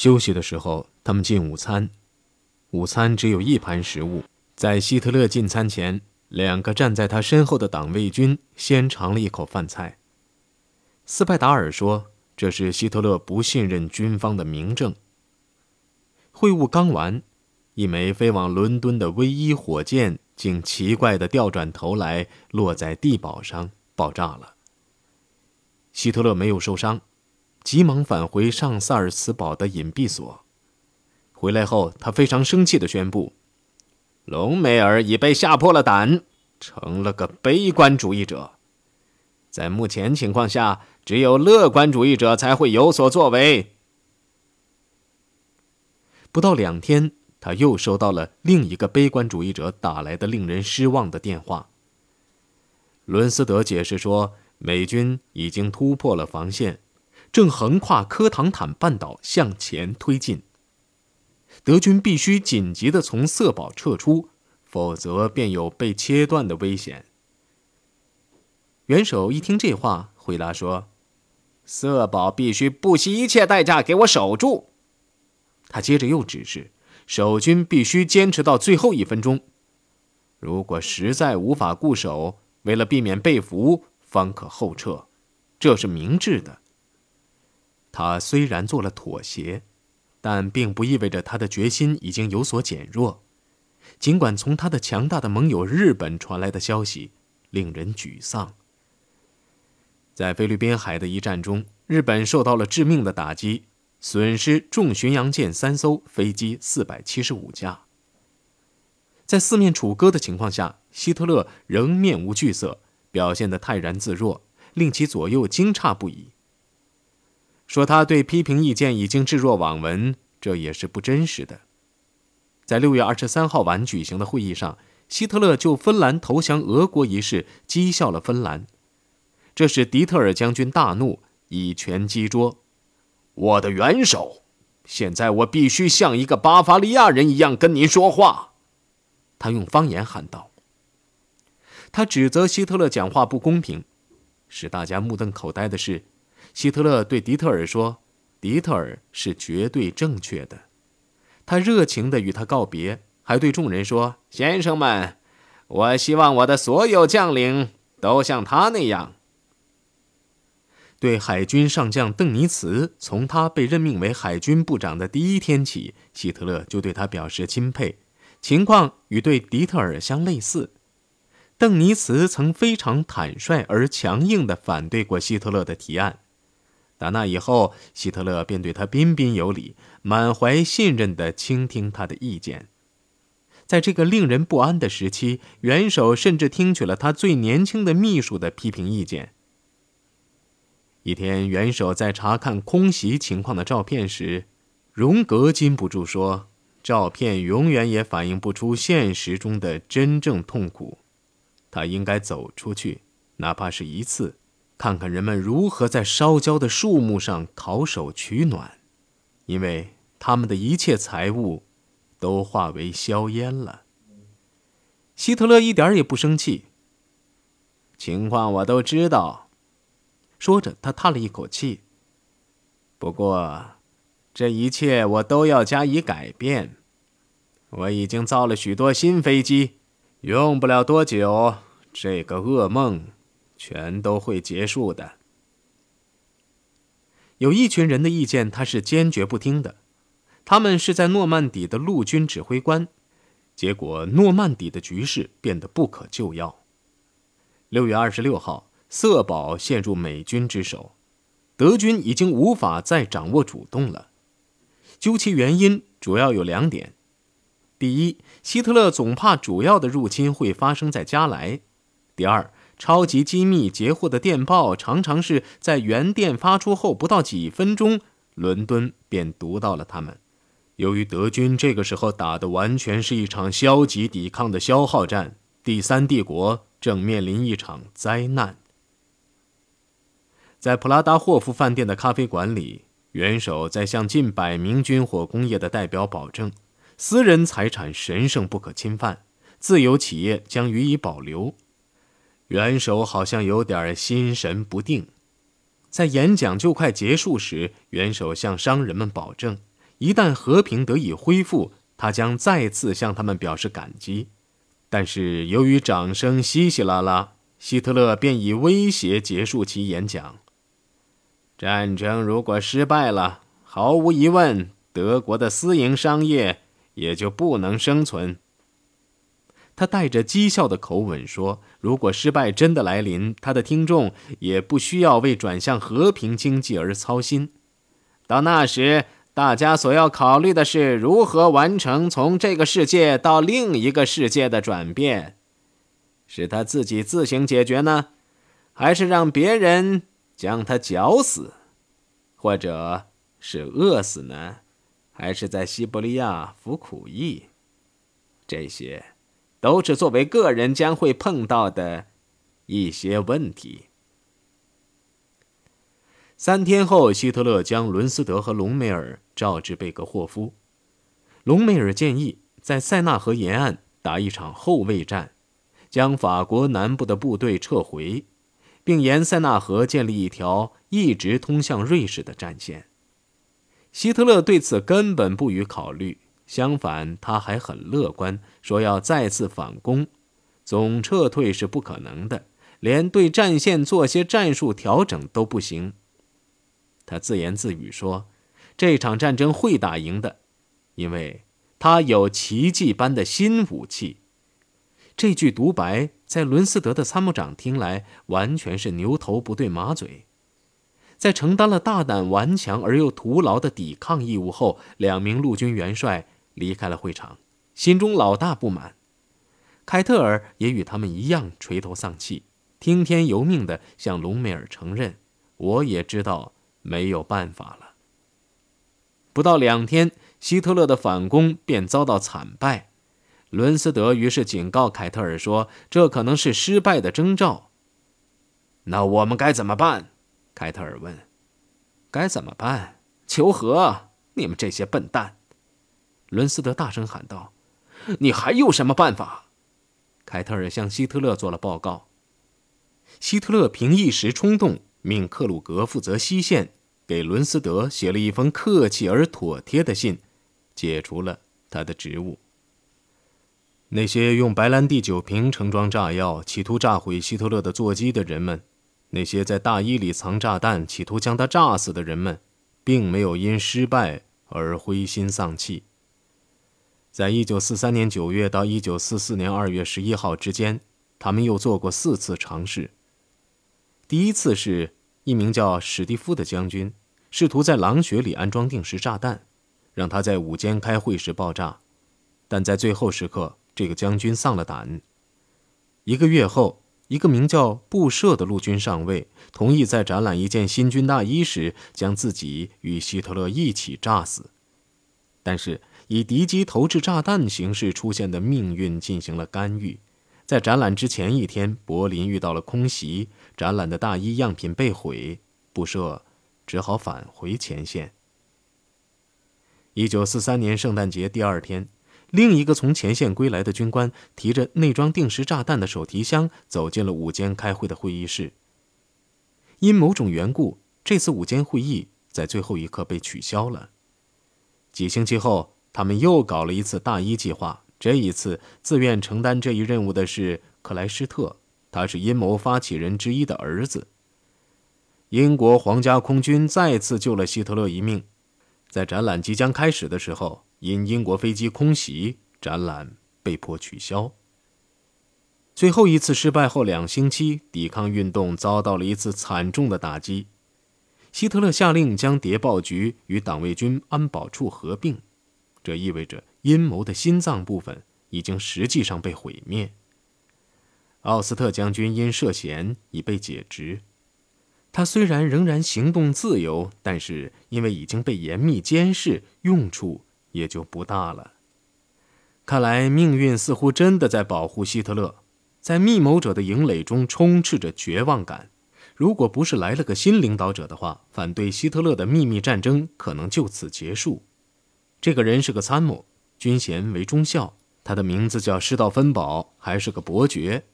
休息的时候，他们进午餐，午餐只有一盘食物。在希特勒进餐前，两个站在他身后的党卫军先尝了一口饭菜。斯派达尔说：“这是希特勒不信任军方的明证。”会晤刚完，一枚飞往伦敦的 V 一火箭竟奇怪地调转头来，落在地堡上，爆炸了。希特勒没有受伤，急忙返回上萨尔茨堡的隐蔽所。回来后，他非常生气地宣布。隆美尔已被吓破了胆，成了个悲观主义者。在目前情况下，只有乐观主义者才会有所作为。不到两天，他又收到了另一个悲观主义者打来的令人失望的电话。伦斯德解释说，美军已经突破了防线，正横跨科唐坦半岛向前推进。德军必须紧急地从色堡撤出，否则便有被切断的危险。元首一听这话，回答说：“色堡必须不惜一切代价给我守住。”他接着又指示守军必须坚持到最后一分钟，如果实在无法固守，为了避免被俘，方可后撤，这是明智的。他虽然做了妥协。但并不意味着他的决心已经有所减弱，尽管从他的强大的盟友日本传来的消息令人沮丧。在菲律宾海的一战中，日本受到了致命的打击，损失重巡洋舰三艘，飞机四百七十五架。在四面楚歌的情况下，希特勒仍面无惧色，表现得泰然自若，令其左右惊诧不已。说他对批评意见已经置若罔闻，这也是不真实的。在六月二十三号晚举行的会议上，希特勒就芬兰投降俄国一事讥笑了芬兰，这使迪特尔将军大怒，以拳击桌：“我的元首，现在我必须像一个巴伐利亚人一样跟您说话。”他用方言喊道。他指责希特勒讲话不公平，使大家目瞪口呆的是。希特勒对迪特尔说：“迪特尔是绝对正确的。”他热情地与他告别，还对众人说：“先生们，我希望我的所有将领都像他那样。”对海军上将邓尼茨，从他被任命为海军部长的第一天起，希特勒就对他表示钦佩。情况与对迪特尔相类似。邓尼茨曾非常坦率而强硬地反对过希特勒的提案。打那以后，希特勒便对他彬彬有礼，满怀信任地倾听他的意见。在这个令人不安的时期，元首甚至听取了他最年轻的秘书的批评意见。一天，元首在查看空袭情况的照片时，荣格禁不住说：“照片永远也反映不出现实中的真正痛苦。他应该走出去，哪怕是一次。”看看人们如何在烧焦的树木上烤手取暖，因为他们的一切财物都化为硝烟了。希特勒一点也不生气。情况我都知道，说着他叹了一口气。不过，这一切我都要加以改变。我已经造了许多新飞机，用不了多久，这个噩梦。全都会结束的。有一群人的意见，他是坚决不听的。他们是在诺曼底的陆军指挥官，结果诺曼底的局势变得不可救药。六月二十六号，色堡陷入美军之手，德军已经无法再掌握主动了。究其原因，主要有两点：第一，希特勒总怕主要的入侵会发生在加莱；第二。超级机密截获的电报常常是在原电发出后不到几分钟，伦敦便读到了他们。由于德军这个时候打的完全是一场消极抵抗的消耗战，第三帝国正面临一场灾难。在普拉达霍夫饭店的咖啡馆里，元首在向近百名军火工业的代表保证：私人财产神圣不可侵犯，自由企业将予以保留。元首好像有点心神不定，在演讲就快结束时，元首向商人们保证，一旦和平得以恢复，他将再次向他们表示感激。但是由于掌声稀稀拉拉，希特勒便以威胁结束其演讲。战争如果失败了，毫无疑问，德国的私营商业也就不能生存。他带着讥笑的口吻说：“如果失败真的来临，他的听众也不需要为转向和平经济而操心。到那时，大家所要考虑的是如何完成从这个世界到另一个世界的转变。是他自己自行解决呢，还是让别人将他绞死，或者是饿死呢？还是在西伯利亚服苦役？这些。”都是作为个人将会碰到的一些问题。三天后，希特勒将伦斯德和隆美尔召至贝格霍夫。隆美尔建议在塞纳河沿岸打一场后卫战，将法国南部的部队撤回，并沿塞纳河建立一条一直通向瑞士的战线。希特勒对此根本不予考虑。相反，他还很乐观，说要再次反攻，总撤退是不可能的，连对战线做些战术调整都不行。他自言自语说：“这场战争会打赢的，因为他有奇迹般的新武器。”这句独白在伦斯德的参谋长听来完全是牛头不对马嘴。在承担了大胆顽强而又徒劳的抵抗义务后，两名陆军元帅。离开了会场，心中老大不满。凯特尔也与他们一样垂头丧气，听天由命地向隆美尔承认：“我也知道没有办法了。”不到两天，希特勒的反攻便遭到惨败。伦斯德于是警告凯特尔说：“这可能是失败的征兆。”那我们该怎么办？凯特尔问。“该怎么办？求和！你们这些笨蛋！”伦斯德大声喊道：“你还有什么办法？”凯特尔向希特勒做了报告。希特勒凭一时冲动，命克鲁格负责西线，给伦斯德写了一封客气而妥帖的信，解除了他的职务。那些用白兰地酒瓶盛装炸药，企图炸毁希特勒的座机的人们，那些在大衣里藏炸弹，企图将他炸死的人们，并没有因失败而灰心丧气。在一九四三年九月到一九四四年二月十一号之间，他们又做过四次尝试。第一次是一名叫史蒂夫的将军试图在狼穴里安装定时炸弹，让他在午间开会时爆炸，但在最后时刻，这个将军丧了胆。一个月后，一个名叫布舍的陆军上尉同意在展览一件新军大衣时，将自己与希特勒一起炸死，但是。以敌机投掷炸弹形式出现的命运进行了干预。在展览之前一天，柏林遇到了空袭，展览的大衣样品被毁，布设只好返回前线。一九四三年圣诞节第二天，另一个从前线归来的军官提着内装定时炸弹的手提箱走进了午间开会的会议室。因某种缘故，这次午间会议在最后一刻被取消了。几星期后。他们又搞了一次大一计划。这一次，自愿承担这一任务的是克莱施特，他是阴谋发起人之一的儿子。英国皇家空军再次救了希特勒一命。在展览即将开始的时候，因英国飞机空袭，展览被迫取消。最后一次失败后两星期，抵抗运动遭到了一次惨重的打击。希特勒下令将谍报局与党卫军安保处合并。这意味着阴谋的心脏部分已经实际上被毁灭。奥斯特将军因涉嫌已被解职，他虽然仍然行动自由，但是因为已经被严密监视，用处也就不大了。看来命运似乎真的在保护希特勒，在密谋者的营垒中充斥着绝望感。如果不是来了个新领导者的话，反对希特勒的秘密战争可能就此结束。这个人是个参谋，军衔为中校。他的名字叫施道芬堡，还是个伯爵。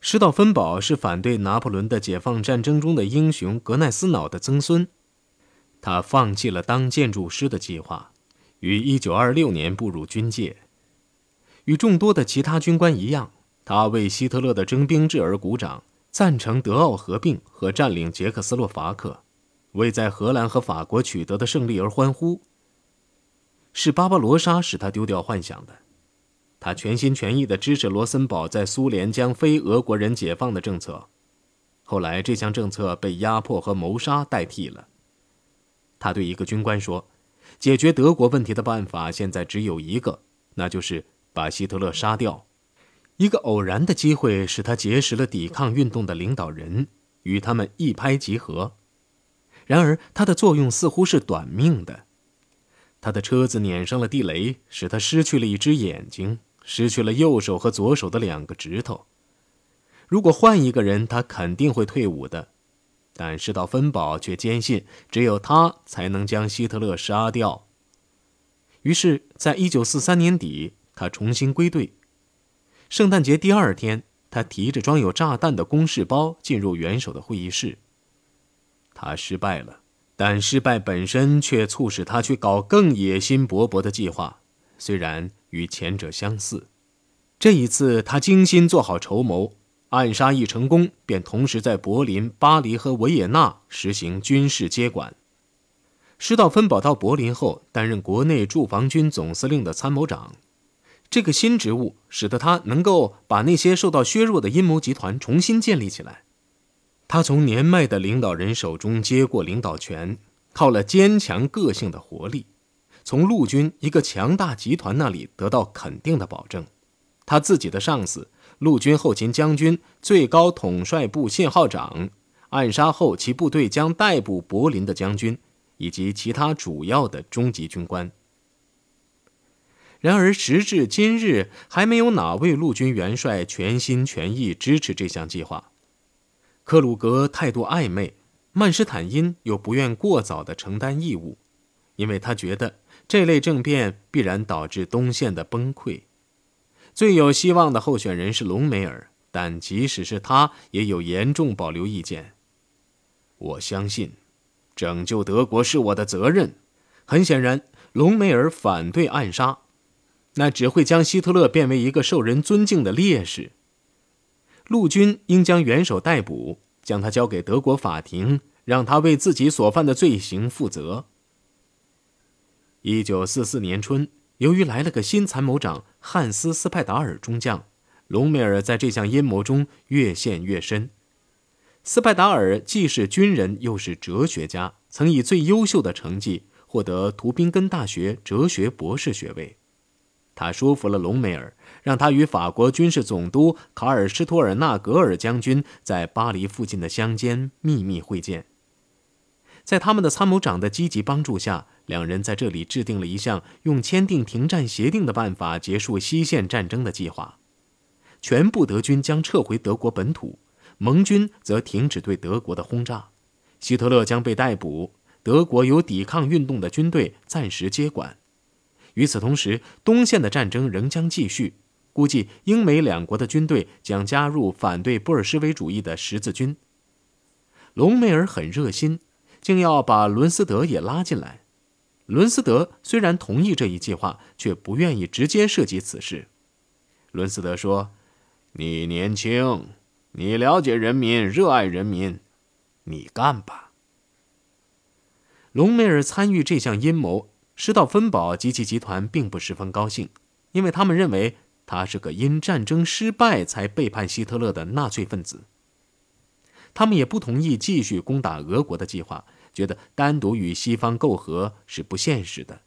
施道芬堡是反对拿破仑的解放战争中的英雄格奈斯瑙的曾孙。他放弃了当建筑师的计划，于1926年步入军界。与众多的其他军官一样，他为希特勒的征兵制而鼓掌，赞成德奥合并和占领捷克斯洛伐克，为在荷兰和法国取得的胜利而欢呼。是巴巴罗莎使他丢掉幻想的。他全心全意地支持罗森堡在苏联将非俄国人解放的政策，后来这项政策被压迫和谋杀代替了。他对一个军官说：“解决德国问题的办法现在只有一个，那就是把希特勒杀掉。”一个偶然的机会使他结识了抵抗运动的领导人，与他们一拍即合。然而，他的作用似乎是短命的。他的车子碾上了地雷，使他失去了一只眼睛。失去了右手和左手的两个指头。如果换一个人，他肯定会退伍的。但是道芬堡却坚信，只有他才能将希特勒杀掉。于是，在一九四三年底，他重新归队。圣诞节第二天，他提着装有炸弹的公事包进入元首的会议室。他失败了，但失败本身却促使他去搞更野心勃勃的计划。虽然。与前者相似，这一次他精心做好筹谋，暗杀一成功，便同时在柏林、巴黎和维也纳实行军事接管。施道芬堡到柏林后，担任国内驻防军总司令的参谋长。这个新职务使得他能够把那些受到削弱的阴谋集团重新建立起来。他从年迈的领导人手中接过领导权，靠了坚强个性的活力。从陆军一个强大集团那里得到肯定的保证，他自己的上司陆军后勤将军、最高统帅部信号长，暗杀后其部队将逮捕柏林的将军以及其他主要的中级军官。然而，时至今日，还没有哪位陆军元帅全心全意支持这项计划。克鲁格态度暧昧，曼施坦因又不愿过早的承担义务，因为他觉得。这类政变必然导致东线的崩溃。最有希望的候选人是隆美尔，但即使是他，也有严重保留意见。我相信，拯救德国是我的责任。很显然，隆美尔反对暗杀，那只会将希特勒变为一个受人尊敬的烈士。陆军应将元首逮捕，将他交给德国法庭，让他为自己所犯的罪行负责。一九四四年春，由于来了个新参谋长汉斯·斯派达尔中将，隆美尔在这项阴谋中越陷越深。斯派达尔既是军人，又是哲学家，曾以最优秀的成绩获得图宾根大学哲学博士学位。他说服了隆美尔，让他与法国军事总督卡尔施托尔纳格尔将军在巴黎附近的乡间秘密会见。在他们的参谋长的积极帮助下。两人在这里制定了一项用签订停战协定的办法结束西线战争的计划。全部德军将撤回德国本土，盟军则停止对德国的轰炸。希特勒将被逮捕，德国由抵抗运动的军队暂时接管。与此同时，东线的战争仍将继续。估计英美两国的军队将加入反对布尔什维主义的十字军。隆美尔很热心，竟要把伦斯德也拉进来。伦斯德虽然同意这一计划，却不愿意直接涉及此事。伦斯德说：“你年轻，你了解人民，热爱人民，你干吧。”隆美尔参与这项阴谋，施道芬堡及其集团并不十分高兴，因为他们认为他是个因战争失败才背叛希特勒的纳粹分子。他们也不同意继续攻打俄国的计划。觉得单独与西方媾和是不现实的。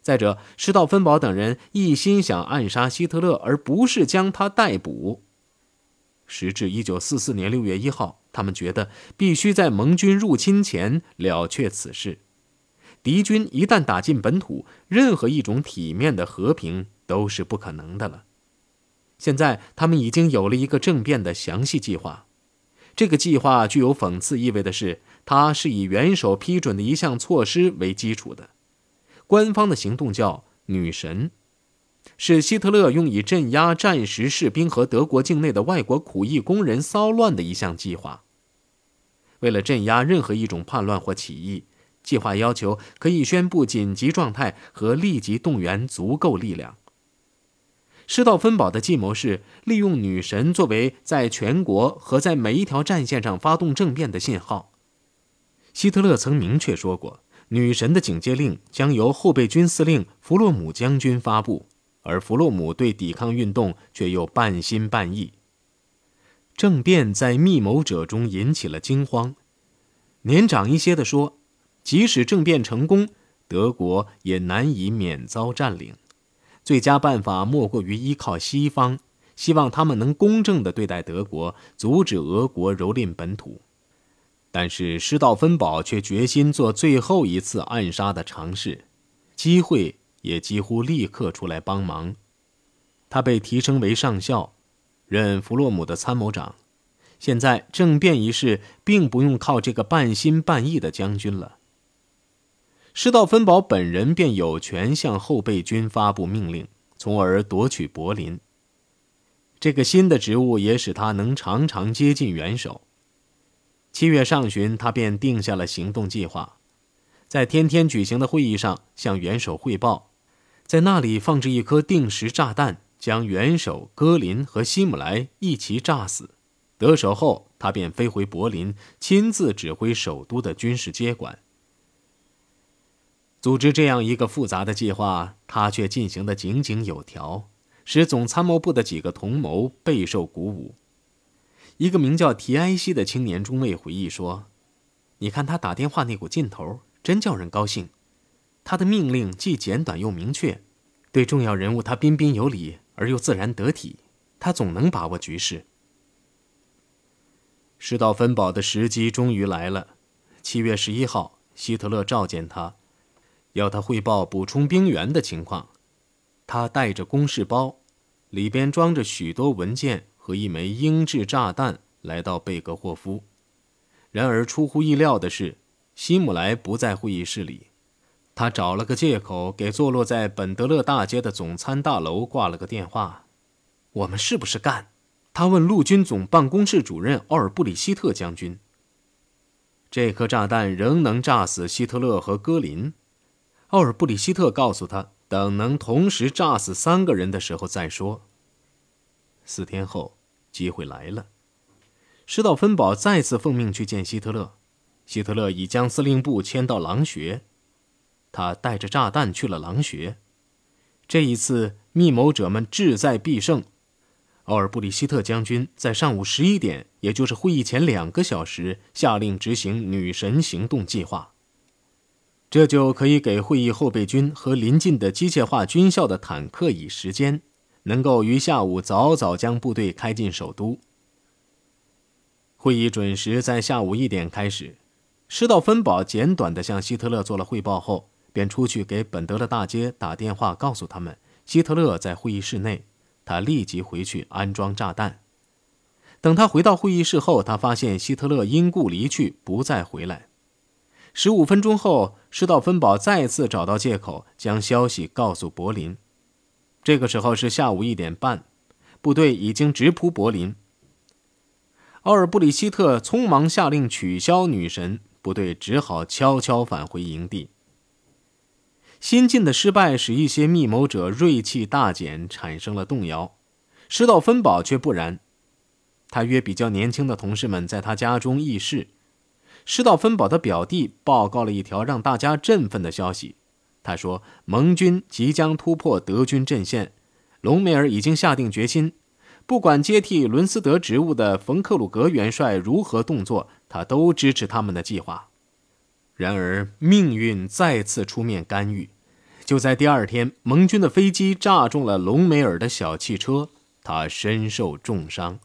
再者，施道芬堡等人一心想暗杀希特勒，而不是将他逮捕。时至一九四四年六月一号，他们觉得必须在盟军入侵前了却此事。敌军一旦打进本土，任何一种体面的和平都是不可能的了。现在，他们已经有了一个政变的详细计划。这个计划具有讽刺意味的是。它是以元首批准的一项措施为基础的，官方的行动叫“女神”，是希特勒用以镇压战时士兵和德国境内的外国苦役工人骚乱的一项计划。为了镇压任何一种叛乱或起义，计划要求可以宣布紧急状态和立即动员足够力量。施道芬堡的计谋是利用女神作为在全国和在每一条战线上发动政变的信号。希特勒曾明确说过，女神的警戒令将由后备军司令弗洛姆将军发布，而弗洛姆对抵抗运动却又半信半疑。政变在密谋者中引起了惊慌。年长一些的说，即使政变成功，德国也难以免遭占领。最佳办法莫过于依靠西方，希望他们能公正地对待德国，阻止俄国蹂躏本土。但是施道芬堡却决心做最后一次暗杀的尝试，机会也几乎立刻出来帮忙。他被提升为上校，任弗洛姆的参谋长。现在政变一事并不用靠这个半心半意的将军了。施道芬堡本人便有权向后备军发布命令，从而夺取柏林。这个新的职务也使他能常常接近元首。七月上旬，他便定下了行动计划，在天天举行的会议上向元首汇报，在那里放置一颗定时炸弹，将元首、戈林和希姆莱一起炸死。得手后，他便飞回柏林，亲自指挥首都的军事接管。组织这样一个复杂的计划，他却进行得井井有条，使总参谋部的几个同谋备受鼓舞。一个名叫提埃西的青年中尉回忆说：“你看他打电话那股劲头，真叫人高兴。他的命令既简短又明确，对重要人物他彬彬有礼而又自然得体，他总能把握局势。”施道芬堡的时机终于来了。七月十一号，希特勒召见他，要他汇报补充兵员的情况。他带着公事包，里边装着许多文件和一枚英制炸弹，来到贝格霍夫。然而出乎意料的是，希姆莱不在会议室里。他找了个借口，给坐落在本德勒大街的总参大楼挂了个电话。我们是不是干？他问陆军总办公室主任奥尔布里希特将军：“这颗炸弹仍能炸死希特勒和戈林？”奥尔布里希特告诉他：“等能同时炸死三个人的时候再说。”四天后，机会来了。施道芬堡再次奉命去见希特勒，希特勒已将司令部迁到狼穴，他带着炸弹去了狼穴。这一次，密谋者们志在必胜。奥尔布里希特将军在上午十一点，也就是会议前两个小时，下令执行“女神行动计划”。这就可以给会议后备军和临近的机械化军校的坦克以时间，能够于下午早早将部队开进首都。会议准时在下午一点开始。施道芬堡简短地向希特勒做了汇报后，便出去给本德勒大街打电话，告诉他们希特勒在会议室内。他立即回去安装炸弹。等他回到会议室后，他发现希特勒因故离去，不再回来。十五分钟后，施道芬堡再次找到借口，将消息告诉柏林。这个时候是下午一点半，部队已经直扑柏林。奥尔布里希特匆忙下令取消女神，部队只好悄悄返回营地。新晋的失败使一些密谋者锐气大减，产生了动摇。施道芬堡却不然，他约比较年轻的同事们在他家中议事。施道芬堡的表弟报告了一条让大家振奋的消息。他说，盟军即将突破德军阵线，隆美尔已经下定决心，不管接替伦斯德职务的冯克鲁格元帅如何动作，他都支持他们的计划。然而，命运再次出面干预。就在第二天，盟军的飞机炸中了隆美尔的小汽车，他身受重伤。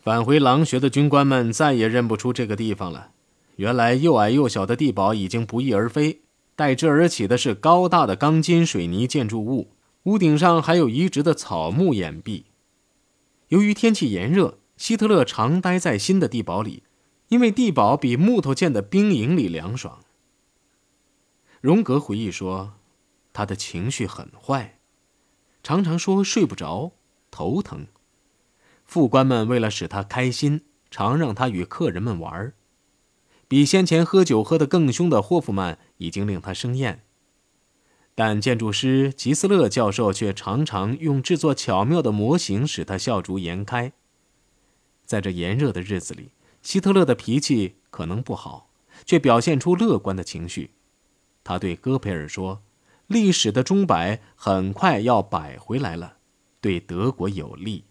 返回狼穴的军官们再也认不出这个地方了。原来又矮又小的地堡已经不翼而飞，代之而起的是高大的钢筋水泥建筑物，屋顶上还有移植的草木掩蔽。由于天气炎热，希特勒常待在新的地堡里。因为地堡比木头建的兵营里凉爽。荣格回忆说，他的情绪很坏，常常说睡不着、头疼。副官们为了使他开心，常让他与客人们玩儿。比先前喝酒喝得更凶的霍夫曼已经令他生厌。但建筑师吉斯勒教授却常常用制作巧妙的模型使他笑逐颜开。在这炎热的日子里，希特勒的脾气可能不好，却表现出乐观的情绪。他对戈培尔说：“历史的钟摆很快要摆回来了，对德国有利。”